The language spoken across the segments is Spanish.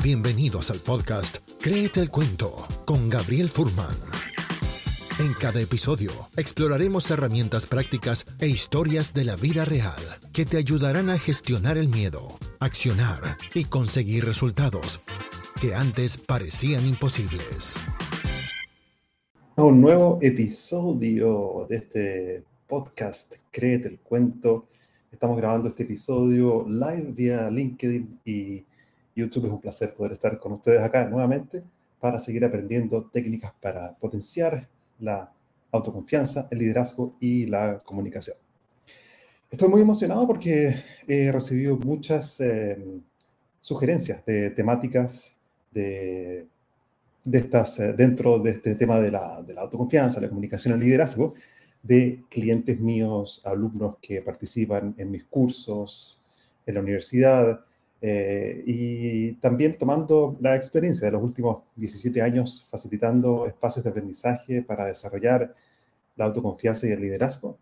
Bienvenidos al podcast Créete el Cuento con Gabriel Furman. En cada episodio exploraremos herramientas prácticas e historias de la vida real que te ayudarán a gestionar el miedo, accionar y conseguir resultados que antes parecían imposibles. Un nuevo episodio de este podcast Créete el Cuento. Estamos grabando este episodio live vía LinkedIn y YouTube. Es un placer poder estar con ustedes acá nuevamente para seguir aprendiendo técnicas para potenciar la autoconfianza, el liderazgo y la comunicación. Estoy muy emocionado porque he recibido muchas eh, sugerencias de temáticas de, de estas, eh, dentro de este tema de la, de la autoconfianza, la comunicación, el liderazgo, de clientes míos, alumnos que participan en mis cursos en la universidad, eh, y también tomando la experiencia de los últimos 17 años facilitando espacios de aprendizaje para desarrollar la autoconfianza y el liderazgo,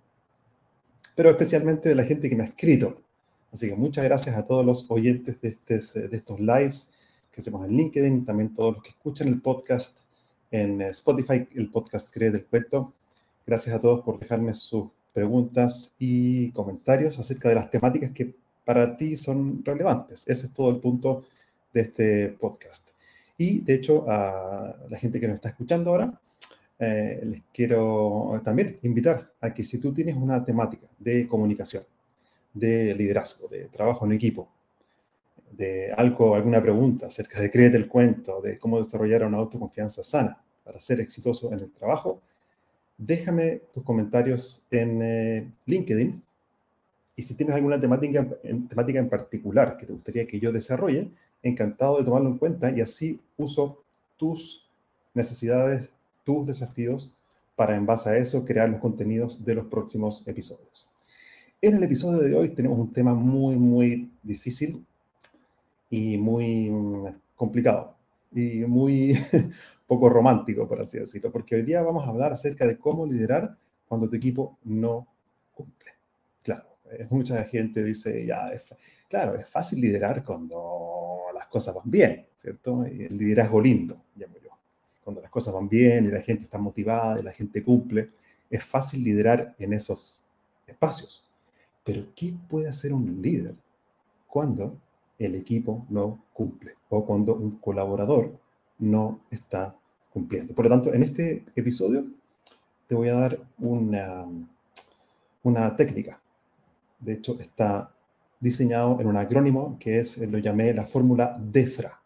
pero especialmente de la gente que me ha escrito. Así que muchas gracias a todos los oyentes de, este, de estos lives que hacemos en LinkedIn, también todos los que escuchan el podcast en Spotify, el podcast Cree del Cuento. Gracias a todos por dejarme sus preguntas y comentarios acerca de las temáticas que para ti son relevantes. Ese es todo el punto de este podcast. Y de hecho, a la gente que nos está escuchando ahora, eh, les quiero también invitar a que si tú tienes una temática de comunicación, de liderazgo, de trabajo en equipo, de algo, alguna pregunta acerca de créete el cuento, de cómo desarrollar una autoconfianza sana para ser exitoso en el trabajo, déjame tus comentarios en eh, LinkedIn y si tienes alguna temática en, temática en particular que te gustaría que yo desarrolle, encantado de tomarlo en cuenta y así uso tus necesidades, tus desafíos para en base a eso crear los contenidos de los próximos episodios. En el episodio de hoy tenemos un tema muy, muy difícil y muy mm, complicado y muy poco romántico, por así decirlo, porque hoy día vamos a hablar acerca de cómo liderar cuando tu equipo no cumple. Claro, mucha gente dice, ya, claro, es fácil liderar cuando las cosas van bien, ¿cierto? El liderazgo lindo, llamo yo. Cuando las cosas van bien y la gente está motivada y la gente cumple, es fácil liderar en esos espacios. Pero ¿qué puede hacer un líder cuando el equipo no cumple o cuando un colaborador no está cumpliendo? Por lo tanto, en este episodio te voy a dar una, una técnica de hecho, está diseñado en un acrónimo que es, lo llamé la fórmula DEFRA.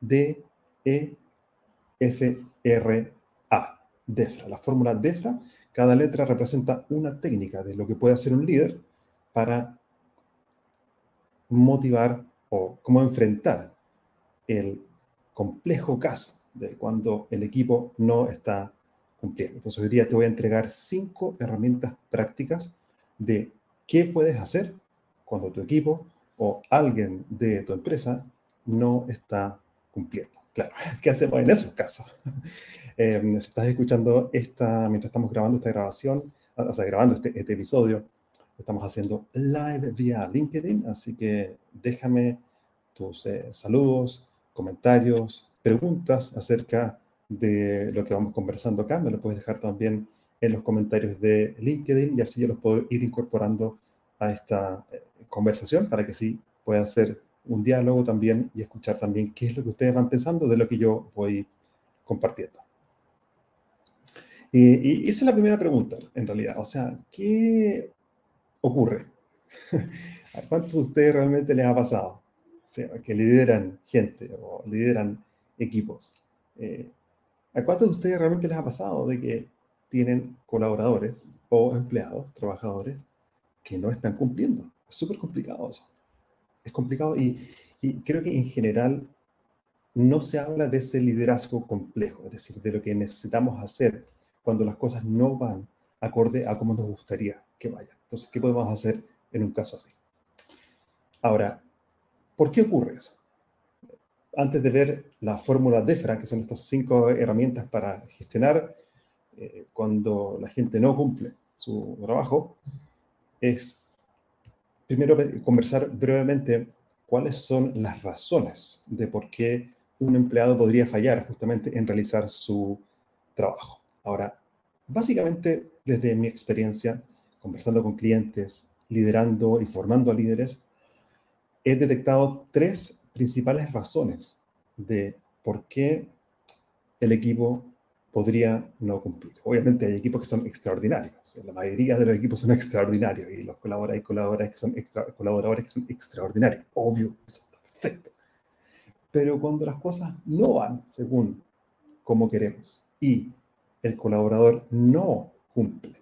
D-E-F-R-A. DEFRA. La fórmula DEFRA, cada letra representa una técnica de lo que puede hacer un líder para motivar o cómo enfrentar el complejo caso de cuando el equipo no está cumpliendo. Entonces hoy día te voy a entregar cinco herramientas prácticas de ¿Qué puedes hacer cuando tu equipo o alguien de tu empresa no está cumpliendo? Claro, ¿qué hacemos en esos casos? Eh, si estás escuchando esta, mientras estamos grabando esta grabación, o sea, grabando este, este episodio, estamos haciendo live vía LinkedIn, así que déjame tus eh, saludos, comentarios, preguntas acerca de lo que vamos conversando acá. Me lo puedes dejar también en los comentarios de LinkedIn y así yo los puedo ir incorporando a esta eh, conversación para que sí pueda ser un diálogo también y escuchar también qué es lo que ustedes van pensando de lo que yo voy compartiendo. Y, esa es la primera pregunta, en realidad. O sea, ¿qué ocurre? ¿A cuántos de ustedes realmente les ha pasado? O sea, que lideran gente o lideran equipos. Eh, ¿A cuántos de ustedes realmente les ha pasado de que tienen colaboradores o empleados, trabajadores, que no están cumpliendo. Es súper complicado eso. Es complicado y, creo que en general no se habla de ese liderazgo complejo, es decir, de lo que necesitamos hacer cuando las cosas no van acorde a cómo nos gustaría que vayan. Entonces, ¿qué podemos hacer en un caso así? Ahora, ¿por qué ocurre eso? Antes de ver la fórmula DEFRA, que son estas cinco herramientas para gestionar eh, cuando la gente no cumple su trabajo, es primero conversar brevemente cuáles son las razones de por qué un empleado podría fallar justamente en realizar su trabajo. Ahora, básicamente, desde mi experiencia, conversando con clientes, liderando y formando a líderes, he detectado tres principales razones de por qué el equipo podría no cumplir. Obviamente hay equipos que son extraordinarios, la mayoría de los equipos son extraordinarios y los colaboradores y colaboradores que son, colaboradores que son extraordinarios. Obvio, eso está perfecto. Pero cuando las cosas no van según como queremos y el colaborador no cumple,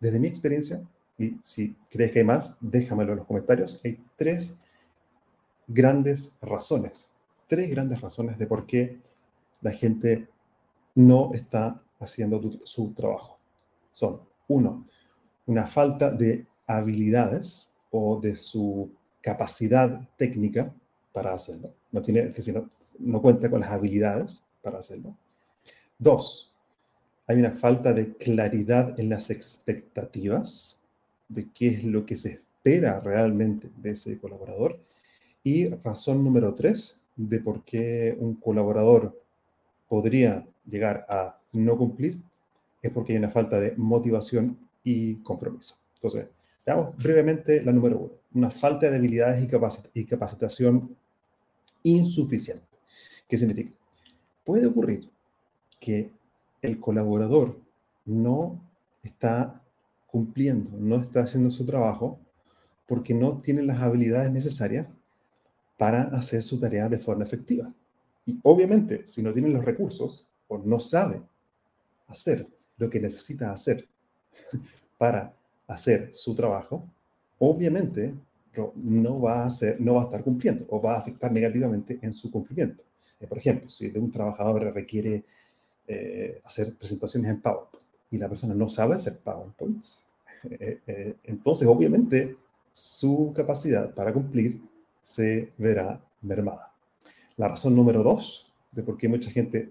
desde mi experiencia, y si crees que hay más, déjamelo en los comentarios, hay tres grandes razones, tres grandes razones de por qué la gente no está haciendo su trabajo. Son, uno, una falta de habilidades o de su capacidad técnica para hacerlo. No, tiene, es decir, no, cuenta con las habilidades para hacerlo. Dos, hay una falta de claridad en las expectativas de qué es lo que se espera realmente de ese colaborador. Y razón número tres de por qué un colaborador podría llegar a no cumplir es porque hay una falta de motivación y compromiso. Entonces, veamos brevemente la número uno, una falta de habilidades y, capacitación insuficiente. ¿Qué significa? Puede ocurrir que el colaborador no está cumpliendo, no está haciendo su trabajo porque no tiene las habilidades necesarias para hacer su tarea de forma efectiva. Y obviamente, si no tiene los recursos o no sabe hacer lo que necesita hacer para hacer su trabajo, obviamente no va a hacer, no va a estar cumpliendo o va a afectar negativamente en su cumplimiento. Eh, por ejemplo, si un trabajador requiere eh, hacer presentaciones en PowerPoint y la persona no sabe hacer PowerPoints, eh, entonces obviamente su capacidad para cumplir se verá mermada. La razón número dos de por qué mucha gente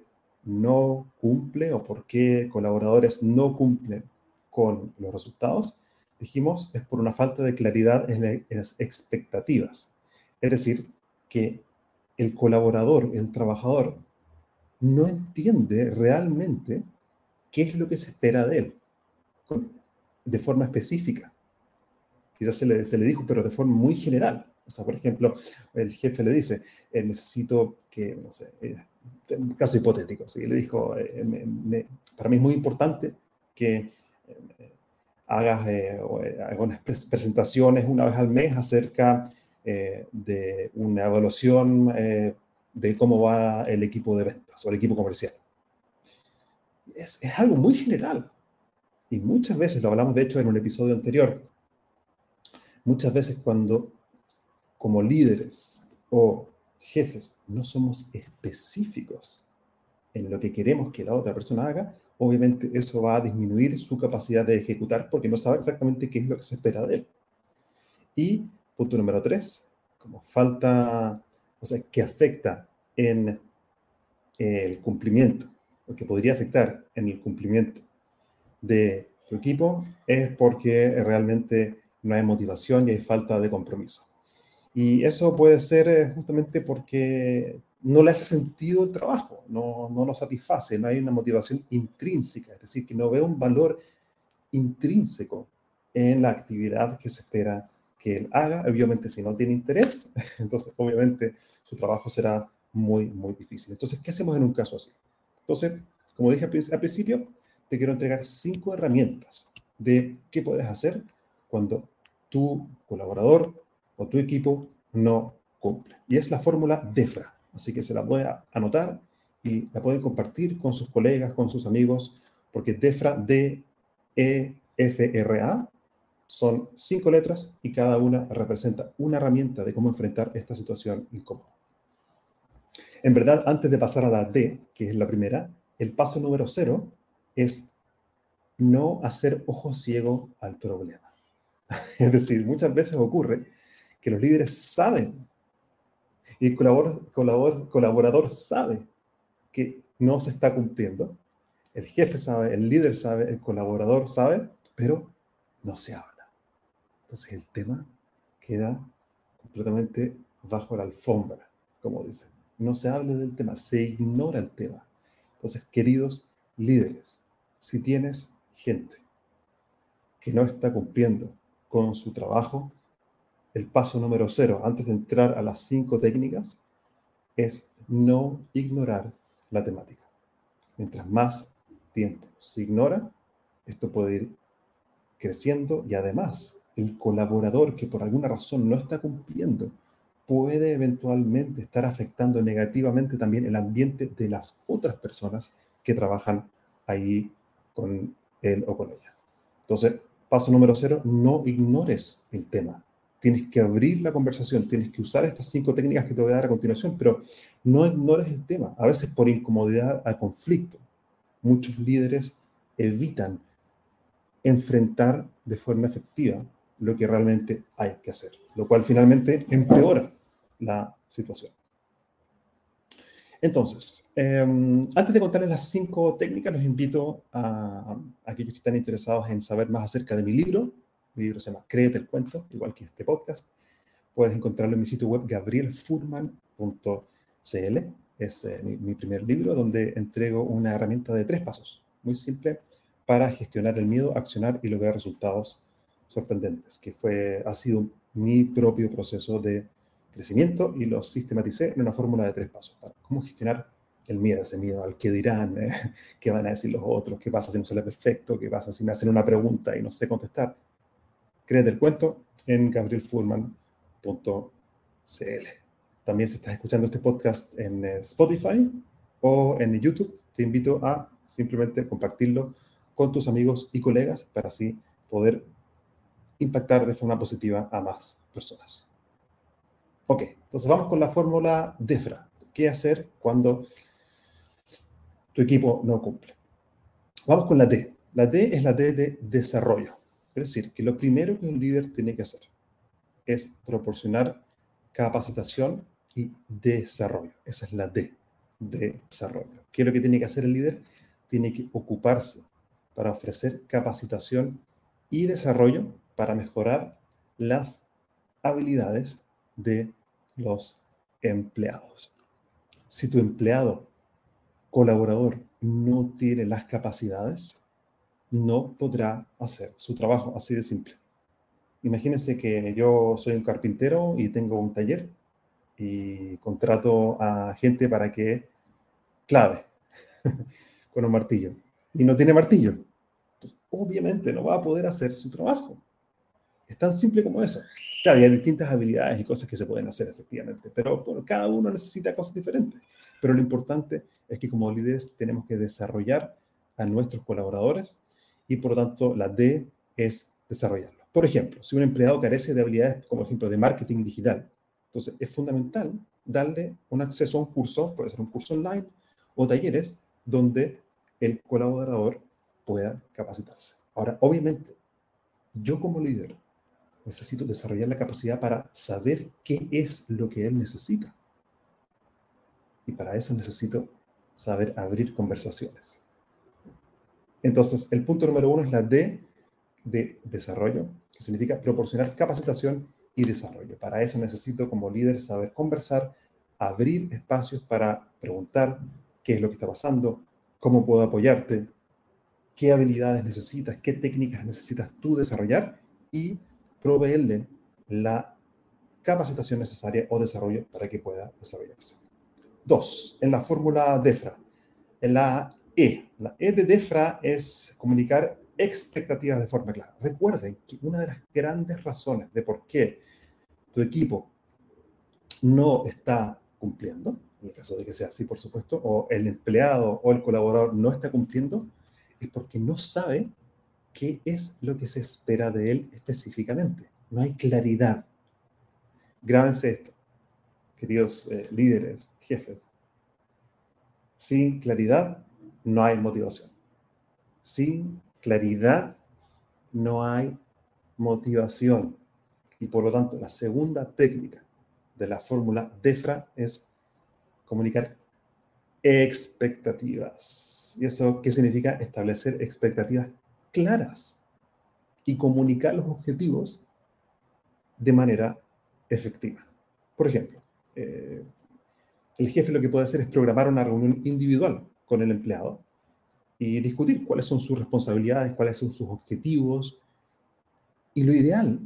no cumple o por qué colaboradores no cumplen con los resultados, dijimos, es por una falta de claridad en, las expectativas. Es decir, que el colaborador, el trabajador, no entiende realmente qué es lo que se espera de él de forma específica. Quizás se le, se le dijo, pero de forma muy general. O sea, por ejemplo, el jefe le dice, eh, necesito que, no sé, eh, un caso hipotético, ¿sí? le dijo, eh, para mí es muy importante que hagas algunas presentaciones una vez al mes acerca de una evaluación de cómo va el equipo de ventas o el equipo comercial. Es, es algo muy general. Y muchas veces, lo hablamos de hecho en un episodio anterior, muchas veces cuando como líderes o jefes no somos específicos en lo que queremos que la otra persona haga, obviamente eso va a disminuir su capacidad de ejecutar porque no sabe exactamente qué es lo que se espera de él. Y punto número tres, como falta, o sea, que afecta en el cumplimiento, o que podría afectar en el cumplimiento de tu equipo, es porque realmente no hay motivación y hay falta de compromiso. Y eso puede ser eh, justamente porque no le hace sentido el trabajo, no, no nos satisface, no hay una motivación intrínseca, es decir, que no ve un valor intrínseco en la actividad que se espera que él haga. Obviamente, si no tiene interés, entonces obviamente su trabajo será muy, muy difícil. Entonces, ¿qué hacemos en un caso así? Entonces, como dije al principio, te quiero entregar cinco herramientas de qué puedes hacer cuando tu colaborador o tu equipo no cumple. Y es la fórmula DEFRA. Así que se la puede anotar y la pueden compartir con sus colegas, con sus amigos, porque DEFRA, D-E-F-R-A, son cinco letras y cada una representa una herramienta de cómo enfrentar esta situación incómoda. En verdad, antes de pasar a la D, que es la primera, el paso número cero es no hacer ojo ciego al problema. Es decir, muchas veces ocurre que los líderes saben y el colaborador, colaborador sabe que no se está cumpliendo. El jefe sabe, el líder sabe, el colaborador sabe, pero no se habla. Entonces el tema queda completamente bajo la alfombra, como dicen. No se hable del tema, se ignora el tema. Entonces, queridos líderes, si tienes gente que no está cumpliendo con su trabajo, el paso número cero, antes de entrar a las cinco técnicas, es no ignorar la temática. Mientras más tiempo se ignora, esto puede ir creciendo y además el colaborador que por alguna razón no está cumpliendo puede eventualmente estar afectando negativamente también el ambiente de las otras personas que trabajan ahí con él o con ella. Entonces, paso número cero, no ignores el tema. Tienes que abrir la conversación, tienes que usar estas cinco técnicas que te voy a dar a continuación, pero no ignores el tema. A veces por incomodidad al conflicto, muchos líderes evitan enfrentar de forma efectiva lo que realmente hay que hacer, lo cual finalmente empeora la situación. Entonces, em, antes de contarles las cinco técnicas, los invito a, a, aquellos que están interesados en saber más acerca de mi libro. Mi libro se llama Créete el cuento, igual que este podcast. Puedes encontrarlo en mi sitio web gabrielfurman.cl. Es eh, mi, mi primer libro donde entrego una herramienta de tres pasos, muy simple, para gestionar el miedo, accionar y lograr resultados sorprendentes, que fue, ha sido mi propio proceso de crecimiento y lo sistematicé en una fórmula de tres pasos para cómo gestionar el miedo, ese miedo al que dirán, eh, qué van a decir los otros, qué pasa si no sale perfecto, qué pasa si me hacen una pregunta y no sé contestar. Créete el cuento en gabrielfurman.cl. También si estás escuchando este podcast en eh, Spotify o en YouTube, te invito a simplemente compartirlo con tus amigos y colegas para así poder impactar de forma positiva a más personas. Ok, entonces vamos con la fórmula DEFRA. ¿Qué hacer cuando tu equipo no cumple? Vamos con la D. La D es la D de desarrollo. Es decir, que lo primero que un líder tiene que hacer es proporcionar capacitación y desarrollo. Esa es la D de desarrollo. ¿Qué es lo que tiene que hacer el líder? Tiene que ocuparse para ofrecer capacitación y desarrollo para mejorar las habilidades de los empleados. Si tu empleado, colaborador, no tiene las capacidades, no podrá hacer su trabajo, así de simple. Imagínense que yo soy un carpintero y tengo un taller y contrato a gente para que clave con un martillo y no tiene martillo. Entonces, obviamente no va a poder hacer su trabajo. Es tan simple como eso. Claro, hay distintas habilidades y cosas que se pueden hacer efectivamente, pero cada uno necesita cosas diferentes. Pero lo importante es que como líderes tenemos que desarrollar a nuestros colaboradores y por lo tanto la D es desarrollarlos. Por ejemplo, si un empleado carece de habilidades, como ejemplo, de marketing digital, entonces es fundamental darle un acceso a un curso, puede ser un curso online o talleres, donde el colaborador pueda capacitarse. Ahora, obviamente, yo como líder necesito desarrollar la capacidad para saber qué es lo que él necesita. Y para eso necesito saber abrir conversaciones. Entonces, el punto número uno es la D de desarrollo, que significa proporcionar capacitación y desarrollo. Para eso necesito como líder saber conversar, abrir espacios para preguntar qué es lo que está pasando, cómo puedo apoyarte, qué habilidades necesitas, qué técnicas necesitas tú desarrollar y proveerle la capacitación necesaria o desarrollo para que pueda desarrollarse. Dos, en la fórmula DEFRA, en la E. La E de DEFRA es comunicar expectativas de forma clara. Recuerden que una de las grandes razones de por qué tu equipo no está cumpliendo, en el caso de que sea así, por supuesto, o el empleado o el colaborador no está cumpliendo, es porque no sabe qué es lo que se espera de él específicamente. No hay claridad. Grábense esto, queridos eh, líderes, jefes. Sin claridad no hay motivación. Sin claridad no hay motivación. Y por lo tanto, la segunda técnica de la fórmula DEFRA es comunicar expectativas. ¿Y eso qué significa? Establecer expectativas claras y comunicar los objetivos de manera efectiva. Por ejemplo, eh, el jefe lo que puede hacer es programar una reunión individual con el empleado y discutir cuáles son sus responsabilidades, cuáles son sus objetivos. Y lo ideal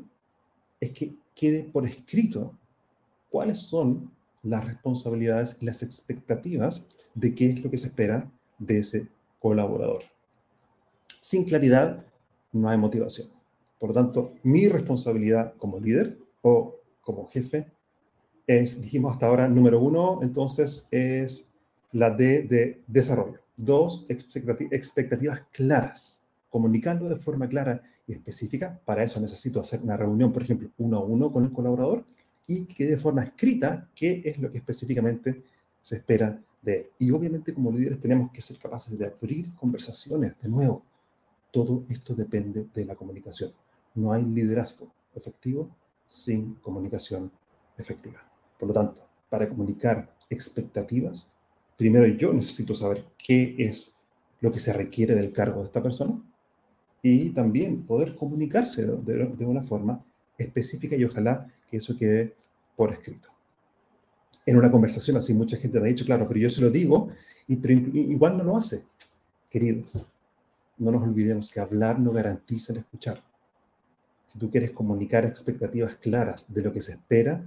es que quede por escrito cuáles son las responsabilidades y las expectativas de qué es lo que se espera de ese colaborador. Sin claridad no hay motivación. Por lo tanto, mi responsabilidad como líder o como jefe es, dijimos hasta ahora, número uno, entonces es la D de desarrollo. Dos, expectativas claras. Comunicarlo de forma clara y específica. Para eso necesito hacer una reunión, por ejemplo, uno a uno con el colaborador y que de forma escrita qué es lo que específicamente se espera de él. Y obviamente como líderes tenemos que ser capaces de abrir conversaciones de nuevo. Todo esto depende de la comunicación. No hay liderazgo efectivo sin comunicación efectiva. Por lo tanto, para comunicar expectativas, primero yo necesito saber qué es lo que se requiere del cargo de esta persona y también poder comunicarse de, una forma específica y ojalá que eso quede por escrito. En una conversación así, mucha gente me ha dicho, claro, pero yo se lo digo y igual no lo hace. Queridos, no nos olvidemos que hablar no garantiza el escuchar. Si tú quieres comunicar expectativas claras de lo que se espera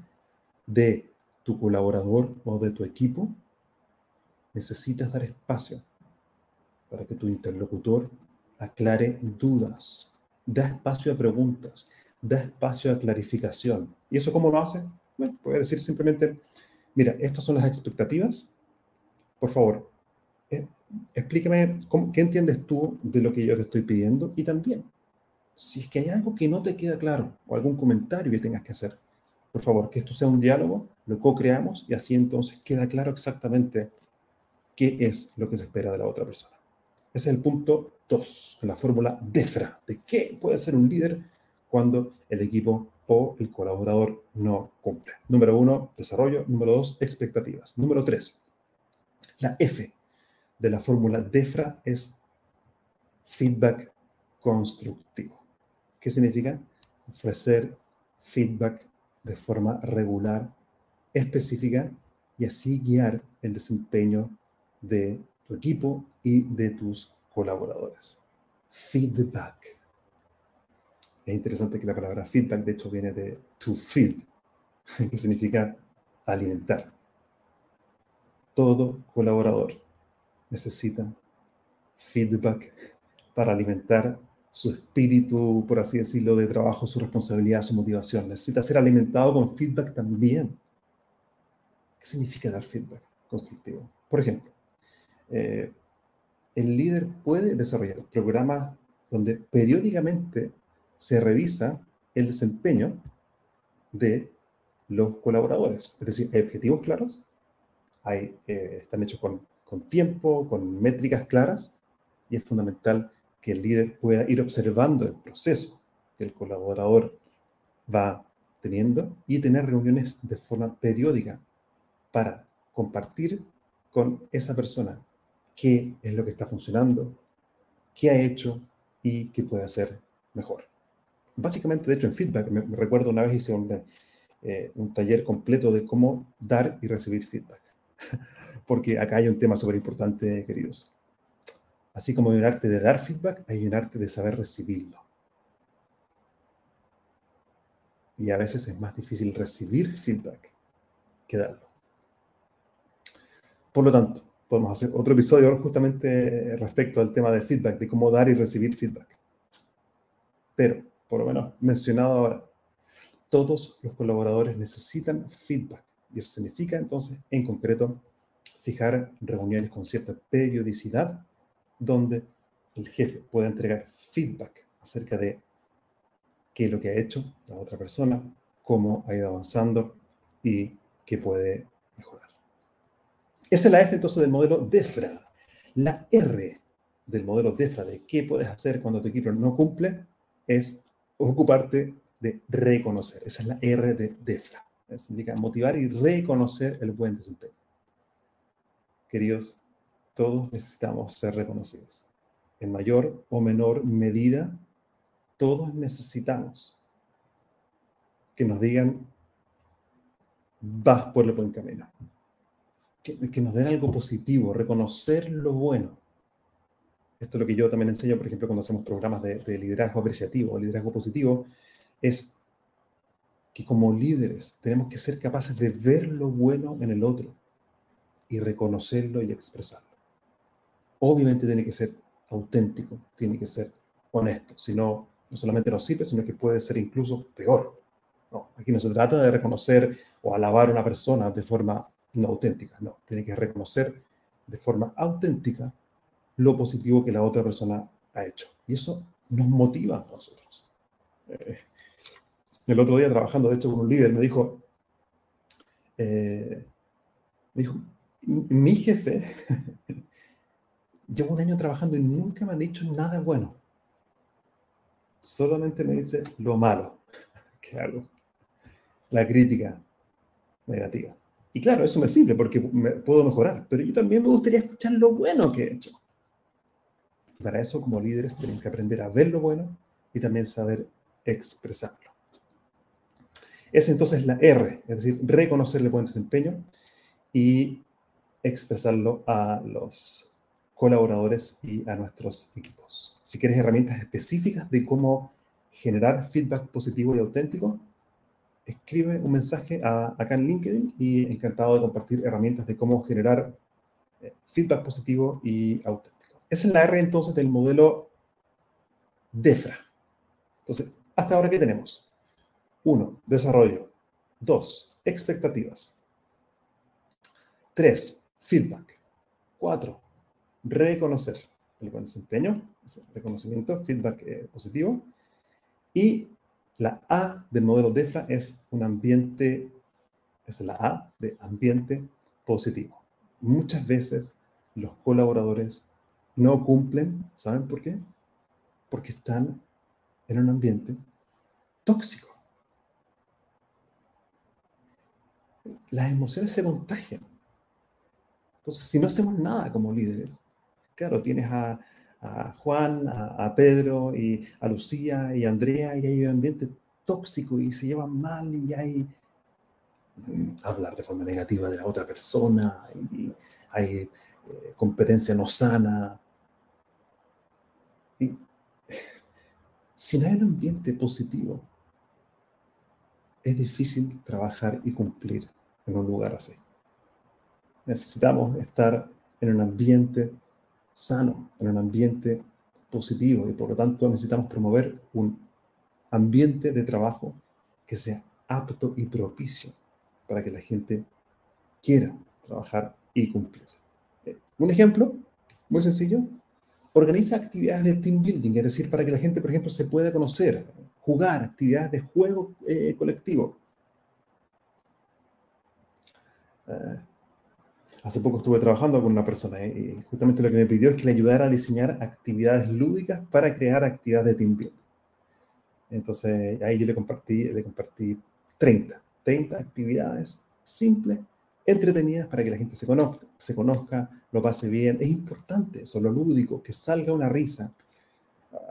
de tu colaborador o de tu equipo, necesitas dar espacio para que tu interlocutor aclare dudas, da espacio a preguntas, da espacio a clarificación. ¿Y eso cómo lo hace? Bueno, puede decir simplemente, mira, estas son las expectativas. Por favor, eh, explícame qué entiendes tú de lo que yo te estoy pidiendo y también, si es que hay algo que no te queda claro o algún comentario que tengas que hacer, por favor, que esto sea un diálogo, lo co-creamos y así entonces queda claro exactamente qué es lo que se espera de la otra persona. Ese es el punto 2, la fórmula DEFRA, de qué puede ser un líder cuando el equipo o el colaborador no cumple. Número uno, desarrollo. Número dos, expectativas. Número tres, la F de la fórmula DEFRA es feedback constructivo. ¿Qué significa? Ofrecer feedback de forma regular, específica y así guiar el desempeño de tu equipo y de tus colaboradores. Feedback. Es interesante que la palabra feedback, de hecho, viene de to feed, que significa alimentar. Todo colaborador necesita feedback para alimentar su espíritu, por así decirlo, de trabajo, su responsabilidad, su motivación. Necesita ser alimentado con feedback también. ¿Qué significa dar feedback constructivo? Por ejemplo, eh, el líder puede desarrollar programas donde periódicamente se revisa el desempeño de los colaboradores. Es decir, hay objetivos claros, eh, están hechos con tiempo, con métricas claras, y es fundamental que el líder pueda ir observando el proceso que el colaborador va teniendo y tener reuniones de forma periódica para compartir con esa persona qué es lo que está funcionando, qué ha hecho y qué puede hacer mejor. Básicamente, de hecho, en feedback, me, recuerdo una vez hice un, eh, un taller completo de cómo dar y recibir feedback, porque acá hay un tema súper importante, queridos. Así como hay un arte de dar feedback, hay un arte de saber recibirlo. Y a veces es más difícil recibir feedback que darlo. Por lo tanto, podemos hacer otro episodio justamente respecto al tema del feedback, de cómo dar y recibir feedback. Pero, por lo menos mencionado ahora, todos los colaboradores necesitan feedback. Y eso significa entonces, en concreto, fijar reuniones con cierta periodicidad donde el jefe pueda entregar feedback acerca de qué es lo que ha hecho la otra persona, cómo ha ido avanzando y qué puede mejorar. Esa es la F entonces del modelo DEFRA. La R del modelo DEFRA, de qué puedes hacer cuando tu equipo no cumple, es ocuparte de reconocer. Esa es la R de DEFRA. Significa motivar y reconocer el buen desempeño. Queridos, todos necesitamos ser reconocidos. En mayor o menor medida, todos necesitamos que nos digan vas por el buen camino. Que, nos den algo positivo, reconocer lo bueno. Esto es lo que yo también enseño, por ejemplo, cuando hacemos programas de, de liderazgo apreciativo, liderazgo positivo, es que como líderes tenemos que ser capaces de ver lo bueno en el otro y reconocerlo y expresarlo. Obviamente tiene que ser auténtico, tiene que ser honesto, si no, no solamente no sirve, sino que puede ser incluso peor. Aquí no se trata de reconocer o alabar a una persona de forma no auténtica, no, tiene que reconocer de forma auténtica lo positivo que la otra persona ha hecho. Y eso nos motiva a nosotros. Eh, el otro día trabajando, de hecho, con un líder, me dijo, eh, me dijo, mi jefe llevo un año trabajando y nunca me ha dicho nada bueno. Solamente me dice lo malo hago. La crítica negativa. Y claro, eso me sirve porque puedo mejorar, pero yo también me gustaría escuchar lo bueno que he hecho. Para eso, como líderes, tenemos que aprender a ver lo bueno y también saber expresarlo. Es entonces la R, es decir, reconocer el buen desempeño y expresarlo a los colaboradores y a nuestros equipos. Si quieres herramientas específicas de cómo generar feedback positivo y auténtico, escribe un mensaje acá en LinkedIn y encantado de compartir herramientas de cómo generar eh, feedback positivo y auténtico. Esa es la R entonces del modelo DEFRA. Entonces, hasta ahora, ¿qué tenemos? Uno, desarrollo. Dos, expectativas. Tres, feedback. Cuatro, reconocer el buen desempeño, reconocimiento, feedback eh, positivo. Y la A del modelo DEFRA es un ambiente, es la A de ambiente positivo. Muchas veces los colaboradores no cumplen, ¿saben por qué? Porque están en un ambiente tóxico. Las emociones se contagian. Entonces, si no hacemos nada como líderes, claro, tienes a, Juan, a, Pedro, y a Lucía y a Andrea, y hay un ambiente tóxico y se llevan mal y hay mm, hablar de forma negativa de la otra persona, y hay eh, competencia no sana. Y, si no hay un ambiente positivo, es difícil trabajar y cumplir en un lugar así. Necesitamos estar en un ambiente sano, en un ambiente positivo y por lo tanto necesitamos promover un ambiente de trabajo que sea apto y propicio para que la gente quiera trabajar y cumplir. Eh, un ejemplo muy sencillo, organiza actividades de team building, es decir, para que la gente, por ejemplo, se pueda conocer, jugar, actividades de juego eh, colectivo. Eh, hace poco estuve trabajando con una persona eh, y justamente lo que me pidió es que le ayudara a diseñar actividades lúdicas para crear actividades de team building. Entonces ahí yo le compartí, le compartí 30, 30 actividades simples, entretenidas para que la gente se conozca, se conozca, lo pase bien. Es importante eso, lo lúdico, que salga una risa.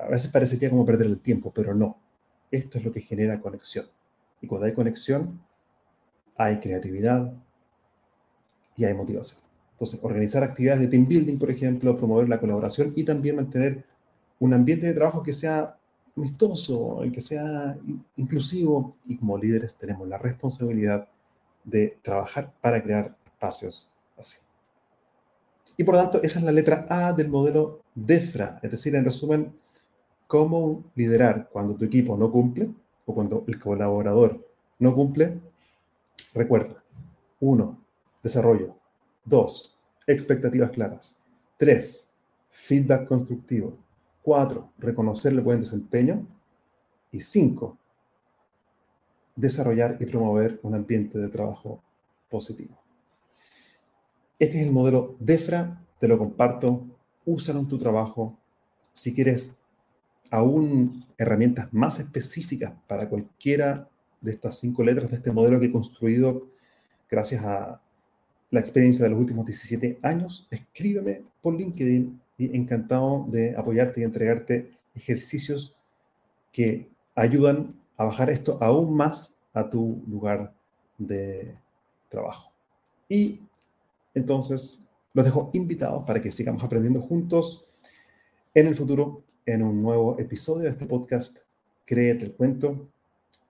A veces parecería como perder el tiempo, pero no. Esto es lo que genera conexión. Y cuando hay conexión, hay creatividad, y hay motivación. Entonces, organizar actividades de team building, por ejemplo, promover la colaboración y también mantener un ambiente de trabajo que sea amistoso, que sea inclusivo y como líderes tenemos la responsabilidad de trabajar para crear espacios así. Y por lo tanto, esa es la letra A del modelo DEFRA, es decir, en resumen, cómo liderar cuando tu equipo no cumple o cuando el colaborador no cumple. Recuerda, uno, Desarrollo. 2. Expectativas claras. 3. Feedback constructivo. 4. Reconocer el buen desempeño. Y 5. Desarrollar y promover un ambiente de trabajo positivo. Este es el modelo DEFRA, te lo comparto, úsalo en tu trabajo. Si quieres aún herramientas más específicas para cualquiera de estas cinco letras de este modelo que he construido gracias a la experiencia de los últimos 17 años, escríbeme por LinkedIn y encantado de apoyarte y entregarte ejercicios que ayudan a bajar esto aún más a tu lugar de trabajo. Y entonces los dejo invitados para que sigamos aprendiendo juntos en el futuro en un nuevo episodio de este podcast Créete el cuento.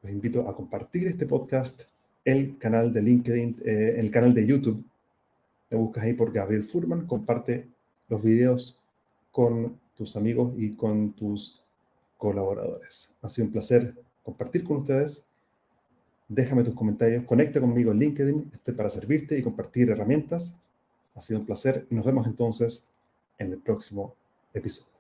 Los invito a compartir este podcast, el canal de LinkedIn, eh, el canal de YouTube. Me buscas ahí por Gabriel Furman, comparte los videos con tus amigos y con tus colaboradores. Ha sido un placer compartir con ustedes. Déjame tus comentarios, conecta conmigo en LinkedIn, estoy para servirte y compartir herramientas. Ha sido un placer nos vemos entonces en el próximo episodio.